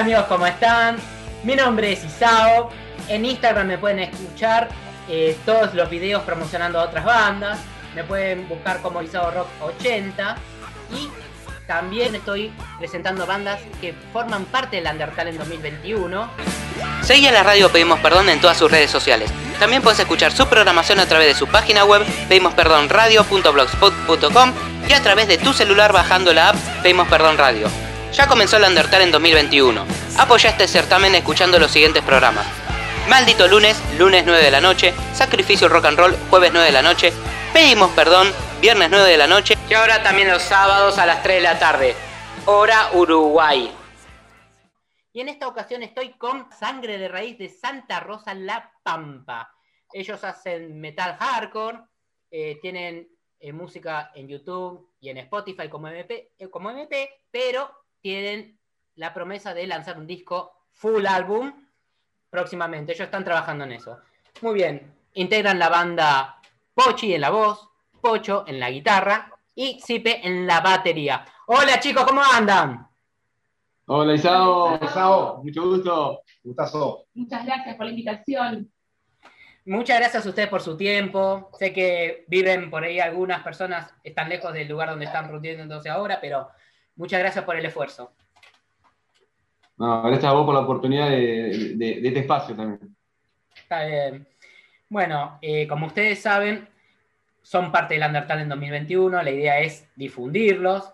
Amigos, ¿cómo están? Mi nombre es Isao. En Instagram me pueden escuchar eh, todos los videos promocionando a otras bandas. Me pueden buscar como Isao Rock 80. Y también estoy presentando bandas que forman parte del Undertale en 2021. Seguí a la radio Pedimos Perdón en todas sus redes sociales. También puedes escuchar su programación a través de su página web pedimosperdonradio.blogspot.com y a través de tu celular bajando la app Pedimos Perdón Radio. Ya comenzó el Undertale en 2021. Apoya este certamen escuchando los siguientes programas. Maldito lunes, lunes 9 de la noche, Sacrificio Rock and Roll, jueves 9 de la noche, Pedimos Perdón, viernes 9 de la noche Y ahora también los sábados a las 3 de la tarde. Hora Uruguay. Y en esta ocasión estoy con Sangre de Raíz de Santa Rosa La Pampa. Ellos hacen metal hardcore, eh, tienen eh, música en YouTube y en Spotify como MP, eh, como MP, pero tienen la promesa de lanzar un disco full álbum próximamente. Ellos están trabajando en eso. Muy bien. Integran la banda Pochi en la voz, Pocho en la guitarra y Zipe en la batería. Hola chicos, ¿cómo andan? Hola Isao, Isao, mucho gusto, gustazo. Muchas gracias por la invitación. Muchas gracias a ustedes por su tiempo. Sé que viven por ahí algunas personas, están lejos del lugar donde están entonces ahora, pero muchas gracias por el esfuerzo. No, gracias a vos por la oportunidad de, de- de este espacio también. Está bien. Bueno, eh, como ustedes saben, son parte del Undertale en 2021. La idea es difundirlos,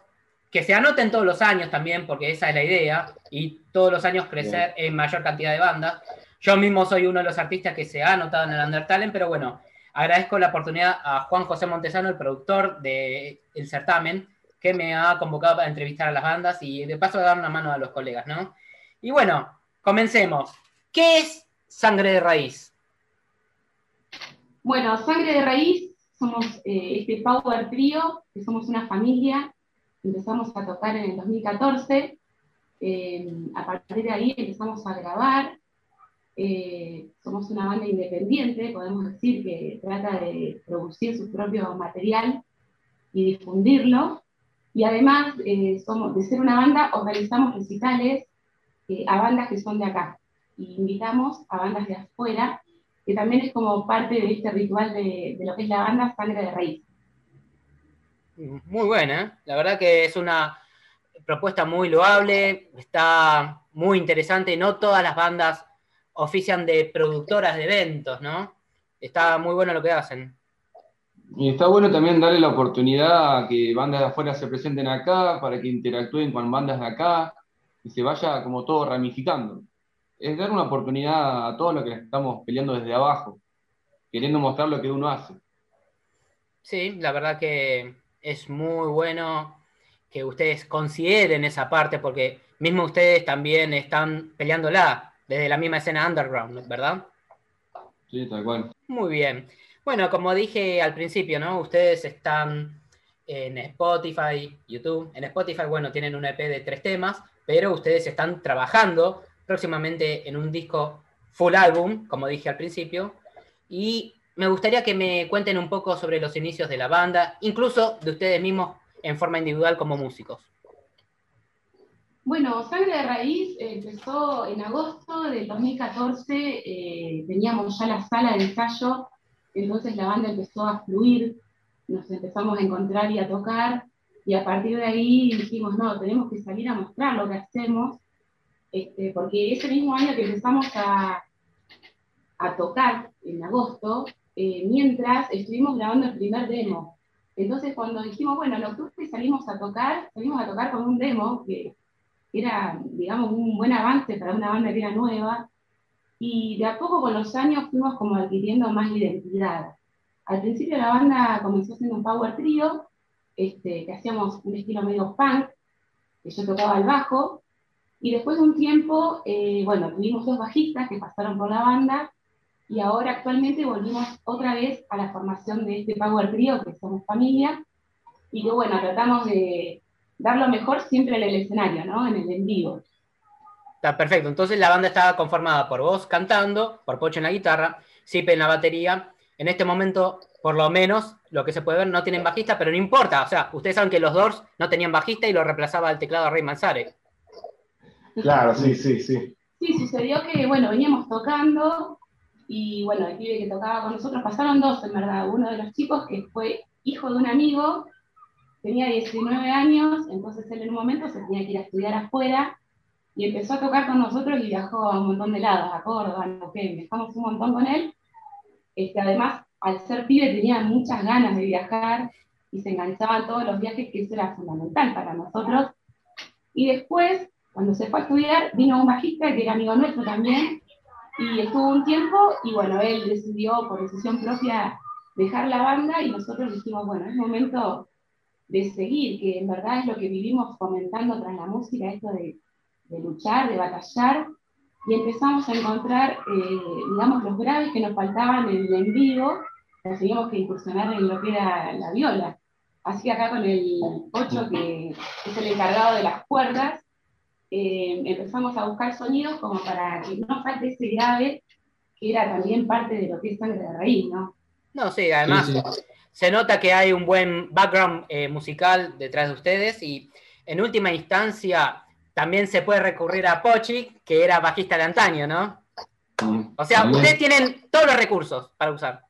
que se anoten todos los años también, porque esa es la idea, y todos los años crecer en mayor cantidad de bandas. Yo mismo soy uno de los artistas que se ha anotado en el Undertale, pero bueno, agradezco la oportunidad a Juan José Montesano, el productor del certamen, que me ha convocado para entrevistar a las bandas y de paso dar una mano a los colegas, ¿no? Y bueno, comencemos. ¿Qué es Sangre de Raíz? Bueno, Sangre de Raíz, somos eh, este Power Trio, que somos una familia. Empezamos a tocar en el 2014. eh, a partir de ahí empezamos a grabar. eh, somos una banda independiente, podemos decir, que trata de producir su propio material y difundirlo. Y además, eh, de ser una banda, organizamos recitales eh, a bandas que son de acá. Y invitamos a bandas de afuera que también es como parte de este ritual de, de lo que es la banda Sangre de Raíz. Muy buena, ¿eh? la verdad que es una propuesta muy loable, está muy interesante, no todas las bandas ofician de productoras de eventos, ¿no? Está muy bueno lo que hacen. Y está bueno también darle la oportunidad a que bandas de afuera se presenten acá, para que interactúen con bandas de acá, y se vaya como todo ramificando. Es dar una oportunidad a todos los que estamos peleando desde abajo, queriendo mostrar lo que uno hace. Sí, la verdad que es muy bueno que ustedes consideren esa parte, porque mismo ustedes también están peleándola desde la misma escena underground, ¿verdad? Sí, tal cual. Muy bien. Bueno, como dije al principio, ¿no? Ustedes están en Spotify, YouTube. En Spotify, bueno, tienen un EP de tres temas, pero ustedes están trabajando próximamente en un disco full álbum, como dije al principio. Y me gustaría que me cuenten un poco sobre los inicios de la banda, incluso de ustedes mismos en forma individual como músicos. Bueno, Sangre de Raíz empezó en agosto del 2014, eh, teníamos ya la sala de ensayo, entonces la banda empezó a fluir, nos empezamos a encontrar y a tocar, y a partir de ahí dijimos, no, tenemos que salir a mostrar lo que hacemos, este, porque ese mismo año que empezamos a, a tocar, en agosto, eh, mientras estuvimos grabando el primer demo. Entonces cuando dijimos, bueno, en octubre salimos a tocar, salimos a tocar con un demo que era, digamos, un buen avance para una banda que era nueva, y de a poco con los años fuimos como adquiriendo más identidad. Al principio la banda comenzó siendo un power trio, este, que hacíamos un estilo medio punk, que yo tocaba el bajo, y después de un tiempo, eh, bueno, tuvimos dos bajistas que pasaron por la banda, y ahora actualmente volvimos otra vez a la formación de este power trio, que somos familia, y que bueno, tratamos de dar lo mejor siempre en el escenario, ¿no? En el en vivo. Está perfecto. Entonces la banda estaba conformada por vos cantando, por Pocho en la guitarra, Zipe en la batería. En este momento, por lo menos, lo que se puede ver, no tienen bajista, pero no importa. O sea, ustedes saben que los Doors no tenían bajista y lo reemplazaba el teclado Rey Manzarek. Claro, sí, sí, sí. Sí, sucedió que, bueno, veníamos tocando y, bueno, el pibe que tocaba con nosotros, pasaron dos en verdad. Uno de los chicos que fue hijo de un amigo, tenía 19 años, entonces él en un momento se tenía que ir a estudiar afuera y empezó a tocar con nosotros y viajó a un montón de lados, a Córdoba, que viajamos un montón con él. Este, además, al ser pibe tenía muchas ganas de viajar y se enganchaban todos los viajes, que eso era fundamental para nosotros. Y después, cuando se fue a estudiar, vino un bajista que era amigo nuestro también, y estuvo un tiempo, y bueno, él decidió por decisión propia dejar la banda, y nosotros dijimos, bueno, es momento de seguir, que en verdad es lo que vivimos comentando tras la música, esto de, de luchar, de batallar, y empezamos a encontrar, eh, digamos, los graves que nos faltaban en el en vivo, teníamos que incursionar en lo que era la viola. Así que acá con el 8, que es el encargado de las cuerdas, eh, empezamos a buscar sonidos como para que no falte ese grave, que era también parte de lo que es sangre de raíz, ¿no? No, sí, además se nota que hay un buen background eh, musical detrás de ustedes y en última instancia también se puede recurrir a Pochi, que era bajista de antaño, ¿no? O sea, ustedes tienen todos los recursos para usar.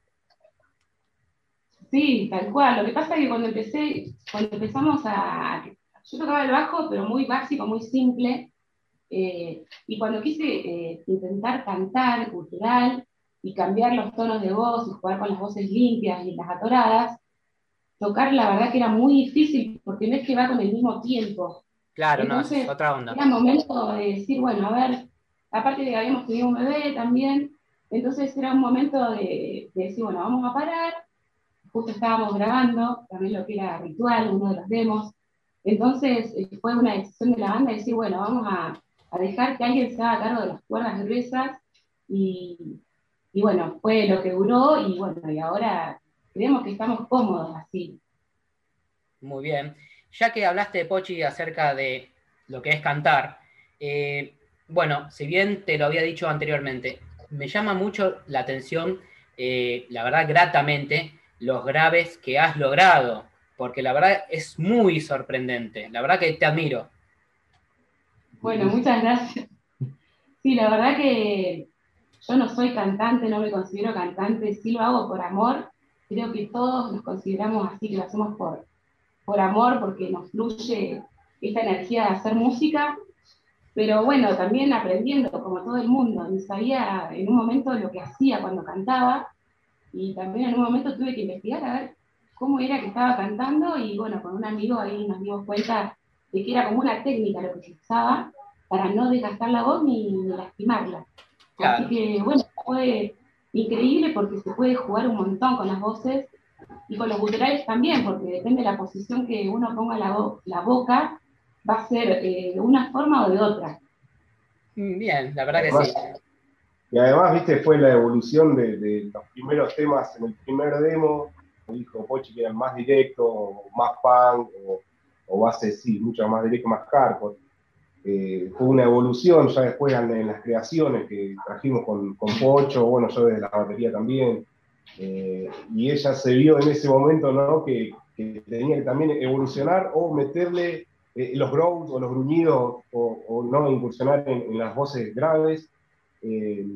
Sí, tal cual. Lo que pasa es que cuando empecé, cuando empezamos a. Yo tocaba el bajo, pero muy básico, muy simple. Eh, y cuando quise eh, intentar cantar cultural y cambiar los tonos de voz y jugar con las voces limpias y las atoradas, tocar la verdad que era muy difícil porque no es que va con el mismo tiempo. Claro, no, es otra onda. Era momento de decir, bueno, a ver, aparte de que habíamos tenido un bebé también, entonces era un momento de decir, bueno, vamos a parar, justo estábamos grabando también lo que era ritual, uno de los demos. Entonces eh, fue una decisión de la banda decir, bueno, vamos a, dejar que alguien se haga cargo de las cuerdas gruesas y, y bueno, fue lo que duró y bueno, y ahora creemos que estamos cómodos así. Muy bien. Ya que hablaste Pochi acerca de lo que es cantar, eh, bueno, si bien te lo había dicho anteriormente, me llama mucho la atención, eh, la verdad, gratamente, los graves que has logrado, porque la verdad es muy sorprendente, la verdad que te admiro. Bueno, muchas gracias. Sí, la verdad que yo no soy cantante, no me considero cantante, sí lo hago por amor, creo que todos nos consideramos así, que lo hacemos por, por amor, porque nos fluye esta energía de hacer música, pero bueno, también aprendiendo como todo el mundo, ni sabía en un momento lo que hacía cuando cantaba, y también en un momento tuve que investigar a ver cómo era que estaba cantando y bueno, con un amigo ahí nos dimos cuenta de que era como una técnica lo que se usaba para no desgastar la voz ni, lastimarla. Así que bueno, fue increíble porque se puede jugar un montón con las voces y con los guturales también, porque depende de la posición que uno ponga la, la boca, va a ser eh, de una forma o de otra. Mm, bien, la verdad que sí. Y además, viste, fue la evolución de, los primeros temas en el primer demo, dijo Pochi que eran más directos, más punk, o, o base, sí, mucho más directo, más hardcore. Eh, fue una evolución ya después en, las creaciones que trajimos con, con, Pocho, bueno, yo desde la batería también. Eh, y ella se vio en ese momento que, tenía que también evolucionar o meterle eh, los growls o los gruñidos o, no incursionar en, las voces graves. Eh,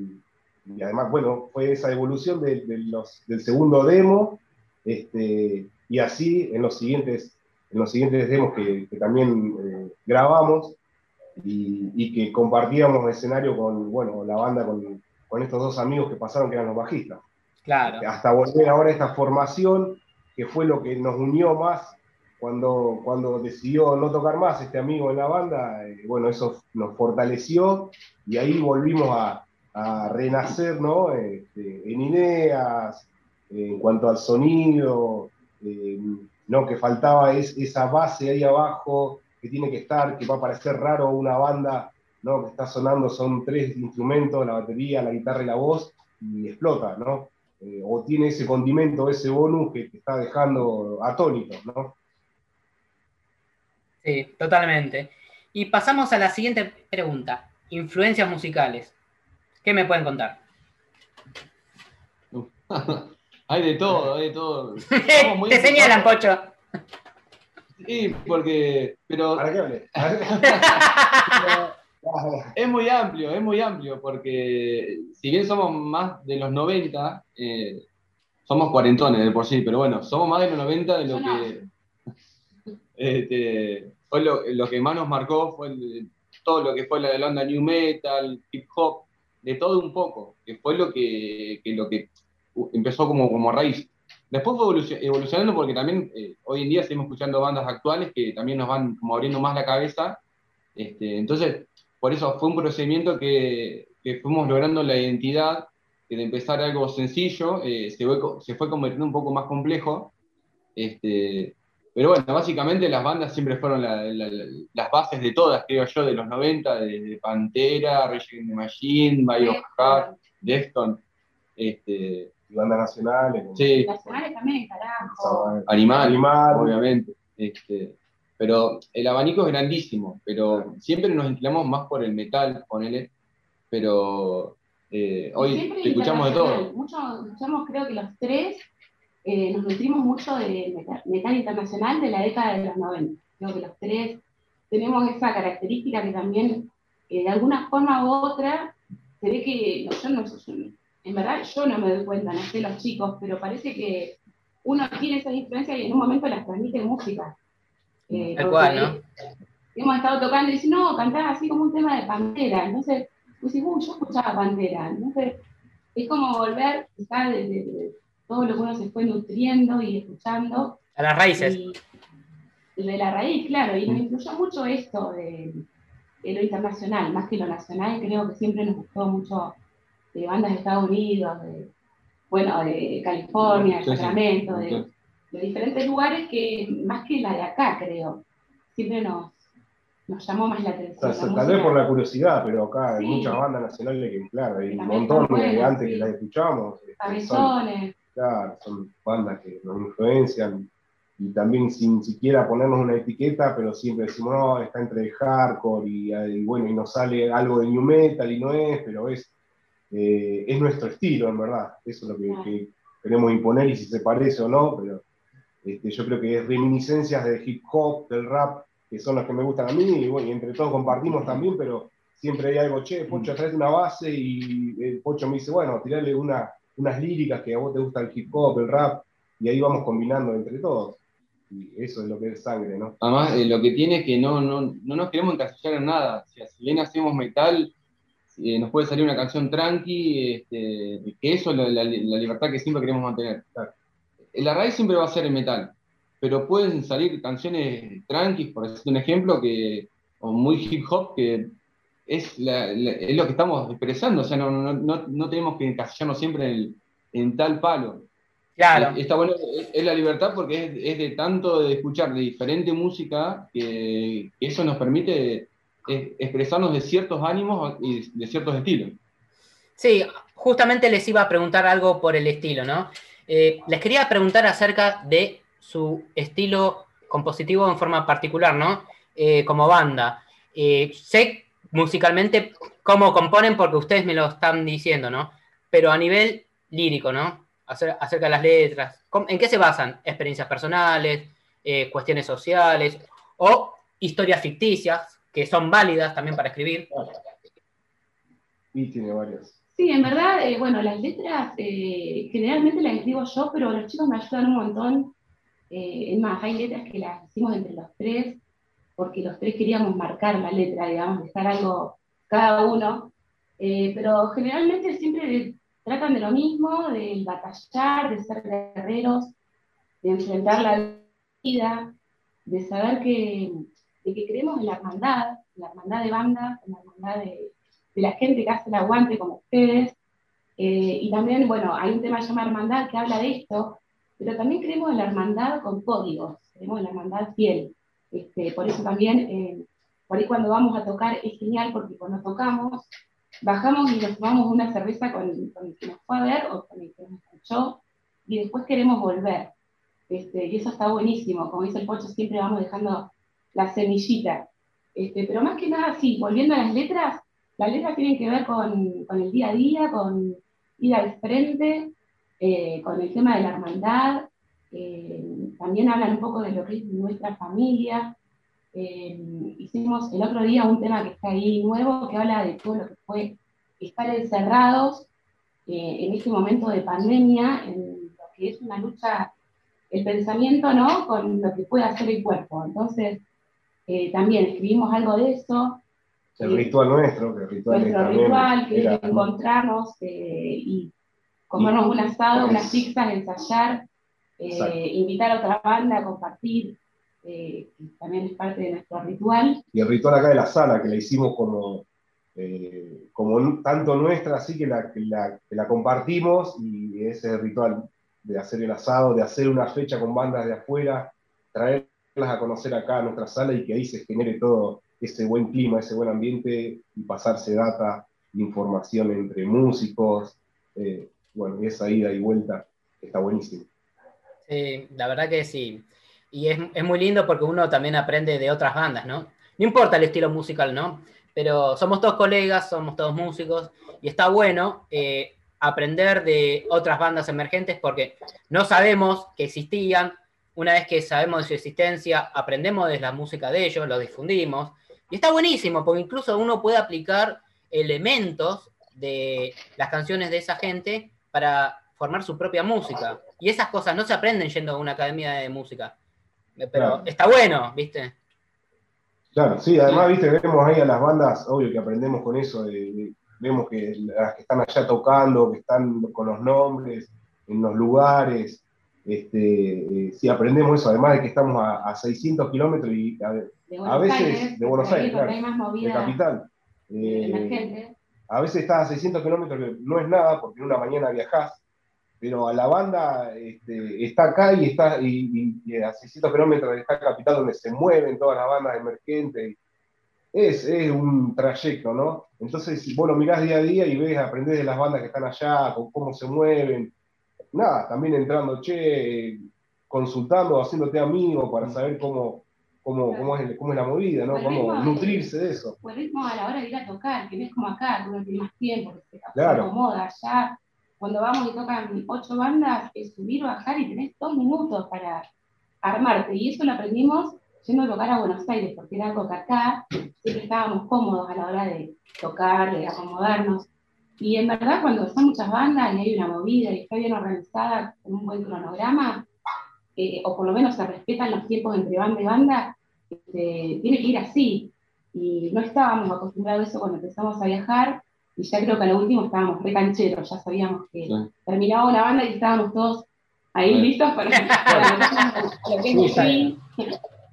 y además, bueno, fue esa evolución del segundo demo, este, y así en los siguientes, en los siguientes demos que, también eh, grabamos y, que compartíamos escenario con, bueno, la banda, con, con, estos dos amigos que pasaron que eran los bajistas. Hasta volver ahora a esta formación, que fue lo que nos unió más cuando, cuando decidió no tocar más este amigo en la banda, eh, bueno, eso nos fortaleció y ahí volvimos a, renacer ¿no? Este, en ideas, en cuanto al sonido, eh, ¿no? que faltaba es, esa base ahí abajo que tiene que estar, que va a parecer raro una banda ¿no? que está sonando, son tres instrumentos, la batería, la guitarra y la voz, y explota, ¿no? Eh, o tiene ese condimento, ese bonus que te está dejando atónito, ¿no? Sí, totalmente. Y pasamos a la siguiente pregunta. Influencias musicales. ¿Qué me pueden contar? hay de todo, hay de todo. Te señalan, Pocho. Sí, porque. Pero. ¿Para qué hablé? es muy amplio, es muy amplio, porque si bien somos más de los 90, eh, somos cuarentones de por sí, pero bueno, somos más de los 90 de lo que... Este, fue lo, que más nos marcó fue todo lo que fue la, la onda new metal, hip hop, de todo un poco, que fue lo que, lo que empezó como, como raíz. Después fue evolucionando porque también eh, hoy en día seguimos escuchando bandas actuales que también nos van como abriendo más la cabeza. Este, entonces, por eso fue un procedimiento que, que fuimos logrando la identidad, que de empezar algo sencillo, eh, se, fue, se fue convirtiendo un poco más complejo. Este, pero bueno, básicamente las bandas siempre fueron las bases de todas, creo yo, de los 90, de, Pantera, Rage Against the Machine, Biohack, Defton. Este, y bandas nacionales. Sí. Nacionales también, carajo. Animal, Animal, obviamente. Este, pero el abanico es grandísimo, pero siempre nos inclinamos más por el metal, ponele, pero eh, hoy escuchamos de todo. Mucho, escuchamos creo que los tres eh, nos nutrimos mucho de metal, internacional de la década de los 90. Creo que los tres tenemos esa característica que también, eh, de alguna forma u otra, se ve que, yo no, en verdad yo no me doy cuenta, no sé los chicos, pero parece que uno tiene esa influencia y en un momento las transmite en música. Eh, ¿no? Hemos estado tocando y dicen, no, cantás así como un tema de Pantera. Entonces, pues yo escuchaba Pantera. Entonces, es como volver, quizás, de, todo lo que uno se fue nutriendo y escuchando. A las raíces. de la raíz, claro, y nos mm. influyó mucho esto de, lo internacional, más que lo nacional, creo que siempre nos gustó mucho de bandas de Estados Unidos, de, bueno, de California, de Sacramento, de, diferentes lugares que, más que la de acá, creo, siempre nos, nos llamó más la atención. tal vez por la curiosidad, pero acá hay muchas bandas nacionales que, claro, hay un montón de antes que las escuchamos. Cabezones. Claro, son bandas que nos influencian y también sin siquiera ponernos una etiqueta, pero siempre decimos, no, está entre hardcore y, bueno, y nos sale algo de new metal y no es, pero es, eh, es nuestro estilo, en verdad. Eso es lo que, queremos imponer y si se parece o no, pero este, yo creo que es reminiscencias de hip hop, del rap, que son las que me gustan a mí, y bueno, y entre todos compartimos también, pero siempre hay algo, che, Pocho, trae una base y el Pocho me dice, bueno, tirarle una unas líricas que a vos te gusta el hip hop, el rap, y ahí vamos combinando entre todos. Y eso es lo que es sangre, ¿no? Además, eh, lo que tiene es que no, no, no nos queremos encasillar en nada. si bien hacemos metal, eh, nos puede salir una canción tranqui, este, que eso es la, libertad que siempre queremos mantener. La raíz siempre va a ser el metal, pero pueden salir canciones tranqui, por decirte un ejemplo, que, o muy hip hop, que es, es lo que estamos expresando, o sea, no, no, no tenemos que encasillarnos siempre en, tal palo. Claro. Está bueno, es, la libertad porque es, es, de tanto de escuchar de diferente música que, eso nos permite expresarnos de ciertos ánimos y de ciertos estilos. Sí, justamente les iba a preguntar algo por el estilo, ¿no? Eh, les quería preguntar acerca de su estilo compositivo en forma particular, ¿no? Eh, como banda. Eh, sé musicalmente cómo componen porque ustedes me lo están diciendo, ¿no? Pero a nivel lírico, ¿no? Acerca de las letras, ¿en qué se basan? ¿Experiencias personales, cuestiones sociales o historias ficticias que son válidas también para escribir? Y tiene varias. Sí, en verdad, eh, bueno, las letras eh, generalmente las escribo yo, pero los chicos me ayudan un montón. es más, hay letras que las hicimos entre los tres porque los tres queríamos marcar la letra, digamos, dejar algo cada uno, eh, pero generalmente siempre tratan de lo mismo, de batallar, de ser guerreros, de enfrentar la vida, de saber que, de que creemos en la hermandad, en la hermandad de banda, en la hermandad de, la gente que hace el aguante como ustedes, eh, y también, bueno, hay un tema llamado hermandad que habla de esto, pero también creemos en la hermandad con códigos, creemos en la hermandad fiel. Este, por eso también, eh, por ahí cuando vamos a tocar es genial porque cuando tocamos, bajamos y nos tomamos una cerveza con, el que nos fue a ver o con el que nos escuchó y después queremos volver. Este, y eso está buenísimo, como dice el Pocho, siempre vamos dejando la semillita. Este, pero más que nada, sí, volviendo a las letras, las letras tienen que ver con, el día a día, con ir al frente, eh, con el tema de la hermandad, eh, también hablan un poco de lo que es nuestra familia, eh, hicimos el otro día un tema que está ahí nuevo, que habla de todo lo que fue estar encerrados eh, en este momento de pandemia, en lo que es una lucha, el pensamiento, ¿no? Con lo que puede hacer el cuerpo. Entonces, también escribimos algo de eso. El ritual nuestro, que el ritual Nuestro ritual, que es encontrarnos y comernos un asado, unas pizzas, ensayar, invitar a otra banda a compartir eh, también es parte de nuestro ritual. Y el ritual acá de la sala, que la hicimos como, eh, como tanto nuestra, así que la, que la, compartimos, y ese es el ritual de hacer el asado, de hacer una fecha con bandas de afuera, traerlas a conocer acá a nuestra sala y que ahí se genere todo ese buen clima, ese buen ambiente y pasarse data, información entre músicos, eh, bueno, esa ida y vuelta está buenísimo. Sí, la verdad que sí. Y es, es, muy lindo porque uno también aprende de otras bandas, ¿no? No importa el estilo musical, ¿no? Pero somos todos colegas, somos todos músicos, y está bueno eh, aprender de otras bandas emergentes porque no sabemos que existían. Una vez que sabemos de su existencia, aprendemos de la música de ellos, lo difundimos. Y está buenísimo porque incluso uno puede aplicar elementos de las canciones de esa gente para formar su propia música. Y esas cosas no se aprenden yendo a una academia de música. Pero está bueno, ¿viste? Claro, sí, además, viste, vemos ahí a las bandas, obvio que aprendemos con eso, vemos que las que están allá tocando, que están con los nombres, en los lugares, este, eh, sí, aprendemos eso, además de que estamos a, 600 kilómetros y a, veces de Buenos Aires, claro, de capital. Eh, a veces estás a 600 kilómetros, no es nada, porque en una mañana viajás, pero a la banda este, está acá y está y, a 600 kilómetros está capital donde se mueven todas las bandas emergentes. Es, es, un trayecto, ¿no? Entonces, vos lo mirás día a día y ves, aprendés de las bandas que están allá, con cómo se mueven. Nada, también entrando, che, consultando, haciéndote amigo para saber cómo, cómo, cómo, es, cómo es la movida, ¿no? Cómo nutrirse de eso. Pues ritmo a la hora de ir a tocar, que no es como acá, que uno tiene más tiempo, que se claro. acomoda allá cuando vamos y tocan ocho bandas, es subir, bajar y tenés dos minutos para armarte. Y eso lo aprendimos yendo a tocar a Buenos Aires, porque era algo que acá siempre estábamos cómodos a la hora de tocar, de acomodarnos. Y en verdad, cuando son muchas bandas y hay una movida y está bien organizada, con un buen cronograma, eh, o por lo menos se respetan los tiempos entre banda y banda, este, tiene que ir así. Y no estábamos acostumbrados a eso cuando empezamos a viajar, y ya creo que a lo último estábamos re cancheros, ya sabíamos que terminaba una banda y estábamos todos ahí listos para, lo que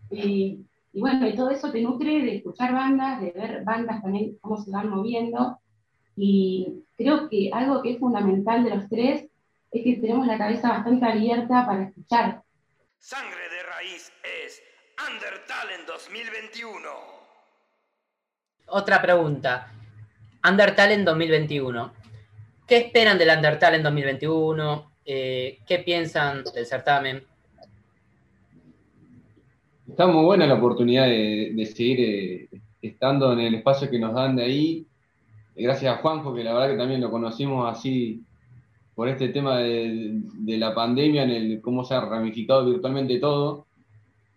y, y bueno, y todo eso te nutre de escuchar bandas, de ver bandas también cómo se van moviendo. Y creo que algo que es fundamental de los tres es que tenemos la cabeza bastante abierta para escuchar. Sangre de raíz es Undertale en 2021. Otra pregunta. Undertale en 2021. ¿Qué esperan del Undertale en 2021? Eh, ¿Qué piensan del certamen? Está muy buena la oportunidad de, seguir eh, estando en el espacio que nos dan de ahí. Gracias a Juanjo, que la verdad que también lo conocimos así por este tema de, la pandemia, en el cómo se ha ramificado virtualmente todo.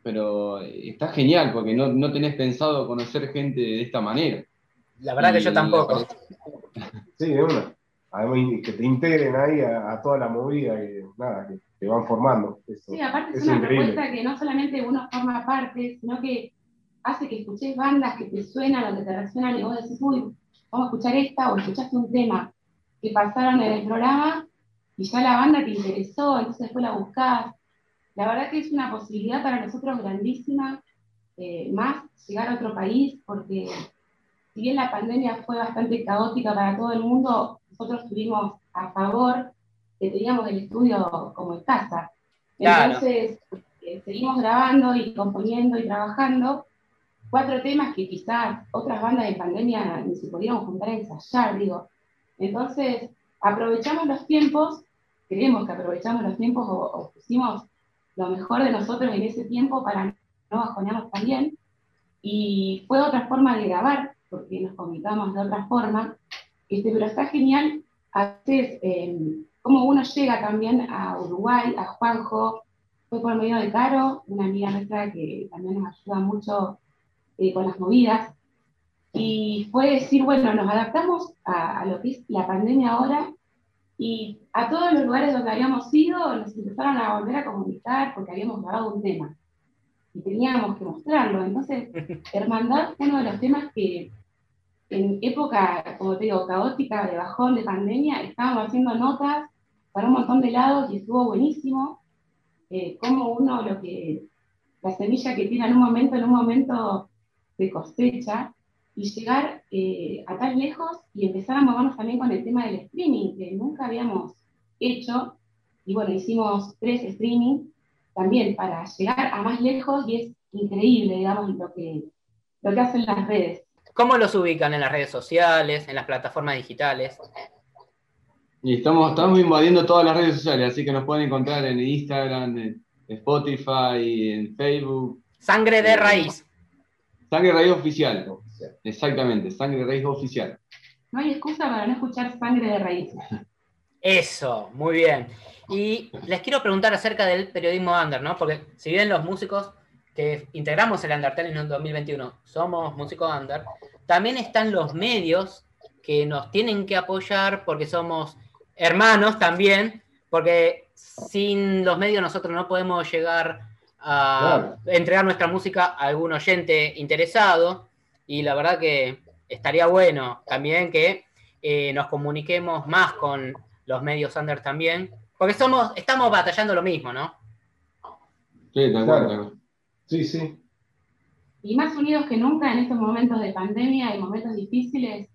Pero está genial porque no, no tenés pensado conocer gente de esta manera. La verdad que yo tampoco. Sí, es una. Además, que te integren ahí a, toda la movida que, nada, que te van formando. sí, aparte es, una propuesta que no solamente uno forma parte, sino que hace que escuches bandas que te suenan o que te resuenan y vos decís, uy, vamos a escuchar esta, o escuchaste un tema que pasaron en el programa y ya la banda te interesó, entonces después la buscás. La verdad que es una posibilidad para nosotros grandísima, eh, más llegar a otro país, porque si bien la pandemia fue bastante caótica para todo el mundo, nosotros estuvimos a favor que teníamos el estudio como en casa. Entonces, eh, seguimos grabando y componiendo y trabajando cuatro temas que quizás otras bandas de pandemia ni se podían juntar a ensayar, digo. Entonces, aprovechamos los tiempos, creemos que aprovechamos los tiempos o, pusimos lo mejor de nosotros en ese tiempo para no bajonearnos también. Y fue otra forma de grabar, porque nos comunicamos de otra forma, este, pero está genial a veces em, cómo uno llega también a Uruguay, a Juanjo, fue por medio de Caro, una amiga nuestra que también nos ayuda mucho eh, con las movidas. Y fue decir, bueno, nos adaptamos a, a, lo que es la pandemia ahora y a todos los lugares donde habíamos ido nos empezaron a volver a comunicar porque habíamos grabado un tema y teníamos que mostrarlo. Entonces, Hermandad fue uno de los temas que en época, como te digo, caótica, de bajón, de pandemia, estábamos haciendo notas para un montón de lados y estuvo buenísimo. Eh, como uno lo que, la semilla que tira en un momento, en un momento de cosecha, y llegar eh, a tan lejos y empezar a movernos también con el tema del streaming, que nunca habíamos hecho. Y bueno, hicimos tres streaming también para llegar a más lejos y es increíble, digamos, lo que, lo que hacen las redes. ¿Cómo los ubican en las redes sociales, en las plataformas digitales? Y estamos, estamos invadiendo todas las redes sociales, así que nos pueden encontrar en Instagram, en Spotify, en Facebook. Sangre de raíz. Sangre Raíz Oficial. Exactamente, Sangre Raíz Oficial. No hay excusa para no escuchar Sangre de Raíz. Eso, muy bien. Y les quiero preguntar acerca del periodismo under, ¿no? Porque si bien los músicos que integramos el Undertale en el 2021 somos músicos under, también están los medios que nos tienen que apoyar porque somos hermanos también, porque sin los medios nosotros no podemos llegar a entregar nuestra música a algún oyente interesado y la verdad que estaría bueno también que eh, nos comuniquemos más con los medios under también, porque somos, estamos batallando lo mismo, ¿no? Sí, claro. Sí, sí. Y más unidos que nunca en estos momentos de pandemia y momentos difíciles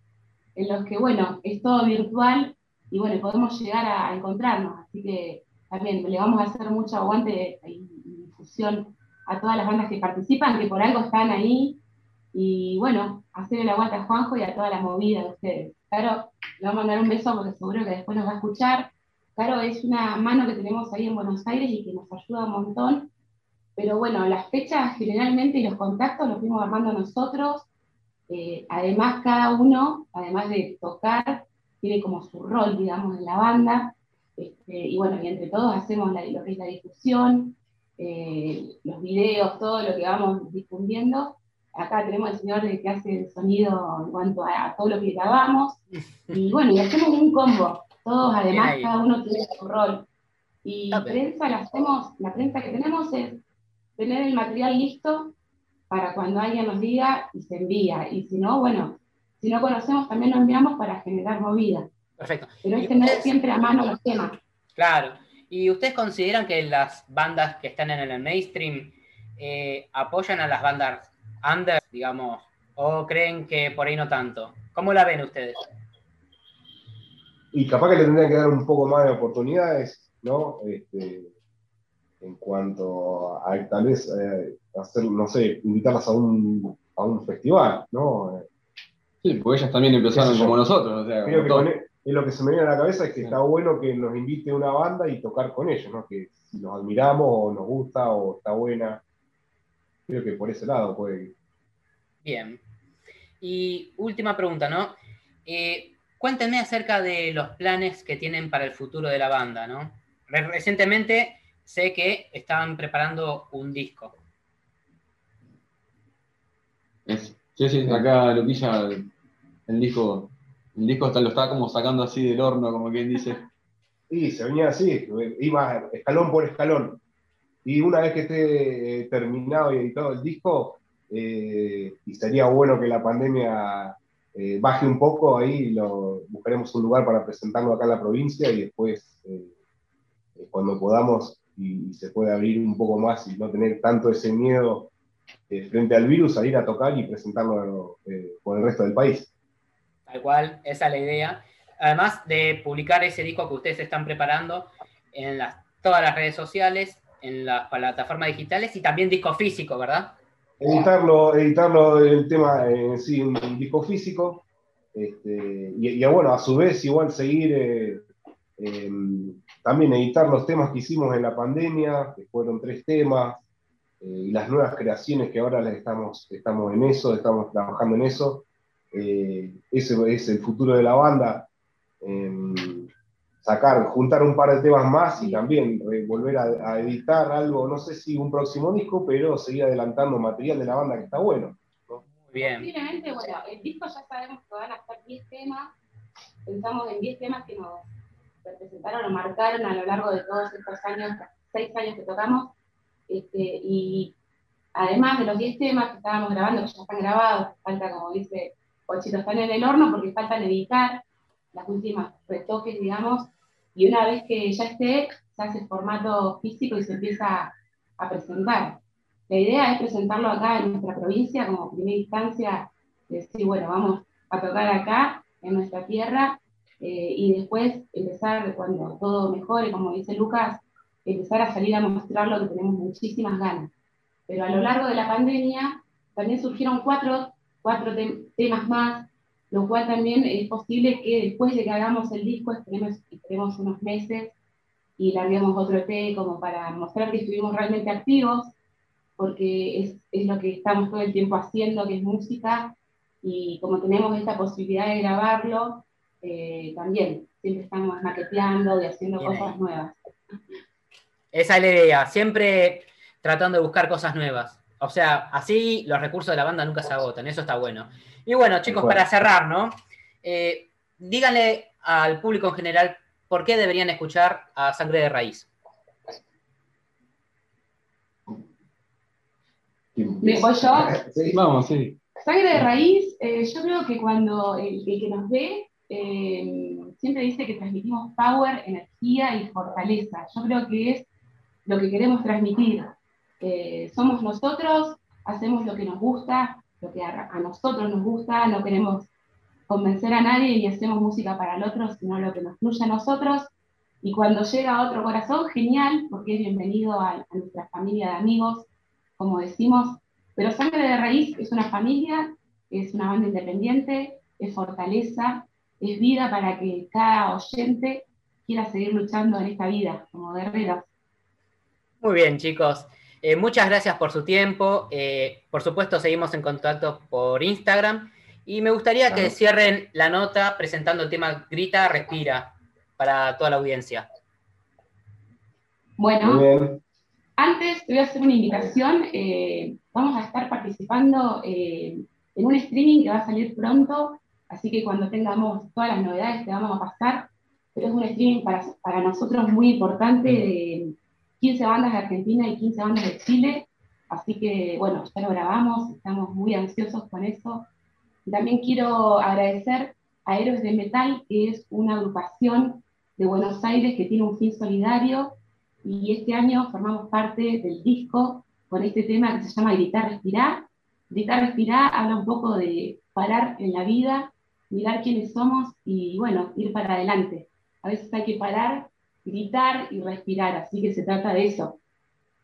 en los que, bueno, es todo virtual y bueno, podemos llegar a encontrarnos. Así que también le vamos a hacer mucho aguante y difusión a todas las bandas que participan, que por algo están ahí. Y bueno, hacer el aguante a Juanjo y a toda la movida de ustedes. Claro, le vamos a mandar un beso porque seguro que después nos va a escuchar. Claro, es una mano que tenemos ahí en Buenos Aires y que nos ayuda un montón. Pero bueno, las fechas generalmente y los contactos los fuimos armando nosotros. Eh, además, cada uno, además de tocar, tiene como su rol, digamos, en la banda. Este, y bueno, y entre todos hacemos lo que es la difusión, eh, los videos, todo lo que vamos difundiendo. Acá tenemos el señor que hace el sonido en cuanto a, todo lo que grabamos. Y bueno, y hacemos un combo. Todos, además, cada uno tiene su rol. Y la prensa la hacemos, la prensa que tenemos es tener el material listo para cuando alguien nos diga y se envía. Y si no, bueno, si no conocemos, también lo enviamos para generar movida. Perfecto. Pero es tener siempre a mano los temas. Claro. ¿Y ustedes consideran que las bandas que están en el mainstream eh, apoyan a las bandas under, digamos, o creen que por ahí no tanto? ¿Cómo la ven ustedes? Y capaz que le tendrían que dar un poco más de oportunidades, ¿no? Este, en cuanto a, tal vez eh, hacer, no sé, invitarlas a un, a un festival, ¿no? Sí, porque ellas también empezaron como nosotros. O sea, Creo que con, e, es lo que se me viene a la cabeza es que está bueno que nos invite una banda y tocar con ellos, ¿no? Que si nos admiramos o nos gusta o está buena, creo que por ese lado puede ir. Bien. Y última pregunta, ¿no? Eh, cuéntenme acerca de los planes que tienen para el futuro de la banda, ¿no? Recientemente sé que estaban preparando un disco. Sí, sí, acá Luquilla, el disco el disco lo estaba como sacando así del horno, como quien dice. Sí, se venía así, iba escalón por escalón. Y una vez que esté eh, terminado y editado el disco, eh, y sería bueno que la pandemia eh, baje un poco, ahí lo, buscaremos un lugar para presentarlo acá en la provincia y después, cuando podamos y, se pueda abrir un poco más y no tener tanto ese miedo frente al virus, a ir a tocar y presentarlo por el resto del país. Tal cual, esa es la idea. Además de publicar ese disco que ustedes están preparando en todas las redes sociales, en las plataformas digitales y también disco físico, ¿verdad? Editarlo, editarlo el tema en sí, un disco físico. Este, y, bueno, a su vez igual seguir eh, em, también editar los temas que hicimos en la pandemia, que fueron tres temas, eh, y las nuevas creaciones que ahora estamos, estamos en eso, estamos trabajando en eso eh, ese es el futuro de la banda. Sacar, juntar un par de temas más y también eh, volver a, editar algo, no sé si un próximo disco, pero seguir adelantando material de la banda que está bueno. bien. Posiblemente, bueno, el disco ya sabemos que van a estar 10 temas. Pensamos en 10 temas que nos representaron o marcaron a lo largo de todos estos años, 6 años que tocamos. Este, y además de los 10 temas que estábamos grabando, que ya están grabados, falta, como dice Pochito, están en el horno porque faltan editar las últimas retoques, digamos, y una vez que ya esté, se hace formato físico y se empieza a presentar. La idea es presentarlo acá en nuestra provincia como primera instancia, decir, bueno, vamos a tocar acá, en nuestra tierra, eh, y después empezar, cuando todo mejore, como dice Lucas, empezar a salir a mostrar lo que tenemos muchísimas ganas. Pero a lo largo de la pandemia también surgieron cuatro, cuatro temas más, lo cual también es posible que después de que hagamos el disco, esperemos, esperemos unos meses y larguemos otro EP como para mostrar que estuvimos realmente activos, porque es, es lo que estamos todo el tiempo haciendo, que es música, y como tenemos esta posibilidad de grabarlo, eh, también siempre estamos maqueteando y haciendo cosas nuevas. Esa es la idea, siempre tratando de buscar cosas nuevas. O sea, así los recursos de la banda nunca se agotan, eso está bueno. Y bueno, chicos, para cerrar, ¿no? Eh, díganle al público en general por qué deberían escuchar a Sangre de Raíz. ¿Me voy yo? Sí, vamos, sí. Sangre de raíz, eh, yo creo que cuando el, el que nos ve eh, siempre dice que transmitimos power, energía y fortaleza. Yo creo que es lo que queremos transmitir. Eh, somos nosotros, hacemos lo que nos gusta, lo que a, nosotros nos gusta, no queremos convencer a nadie y hacemos música para el otro, sino lo que nos fluye a nosotros. Y cuando llega otro corazón, genial, porque es bienvenido a, a nuestra familia de amigos, como decimos, pero Sangre de Raíz es una familia, es una banda independiente, es fortaleza, es vida para que cada oyente quiera seguir luchando en esta vida como guerreros. Muy bien, chicos. Eh, muchas gracias por su tiempo. Eh, por supuesto, seguimos en contacto por Instagram. Y me gustaría que cierren la nota presentando el tema Grita, Respira para toda la audiencia. Bueno, antes te voy a hacer una invitación. Eh, vamos a estar participando eh, en un streaming que va a salir pronto, así que cuando tengamos todas las novedades te vamos a pasar. Pero es un streaming para, para nosotros muy importante de 15 bandas de Argentina y 15 bandas de Chile. Así que, bueno, ya lo grabamos, estamos muy ansiosos con eso. También quiero agradecer a Héroes de Metal, que es una agrupación de Buenos Aires que tiene un fin solidario y este año formamos parte del disco con este tema que se llama Gritar, Respirar. Gritar, Respirar habla un poco de parar en la vida, mirar quiénes somos y bueno, ir para adelante. A veces hay que parar, gritar y respirar, así que se trata de eso.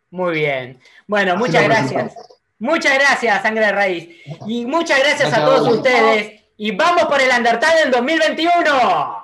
Muy bien. Bueno, muchas gracias. Muchas gracias, Sangre de Raíz. Y muchas gracias, a todos ustedes. Y vamos por el Undertale en 2021.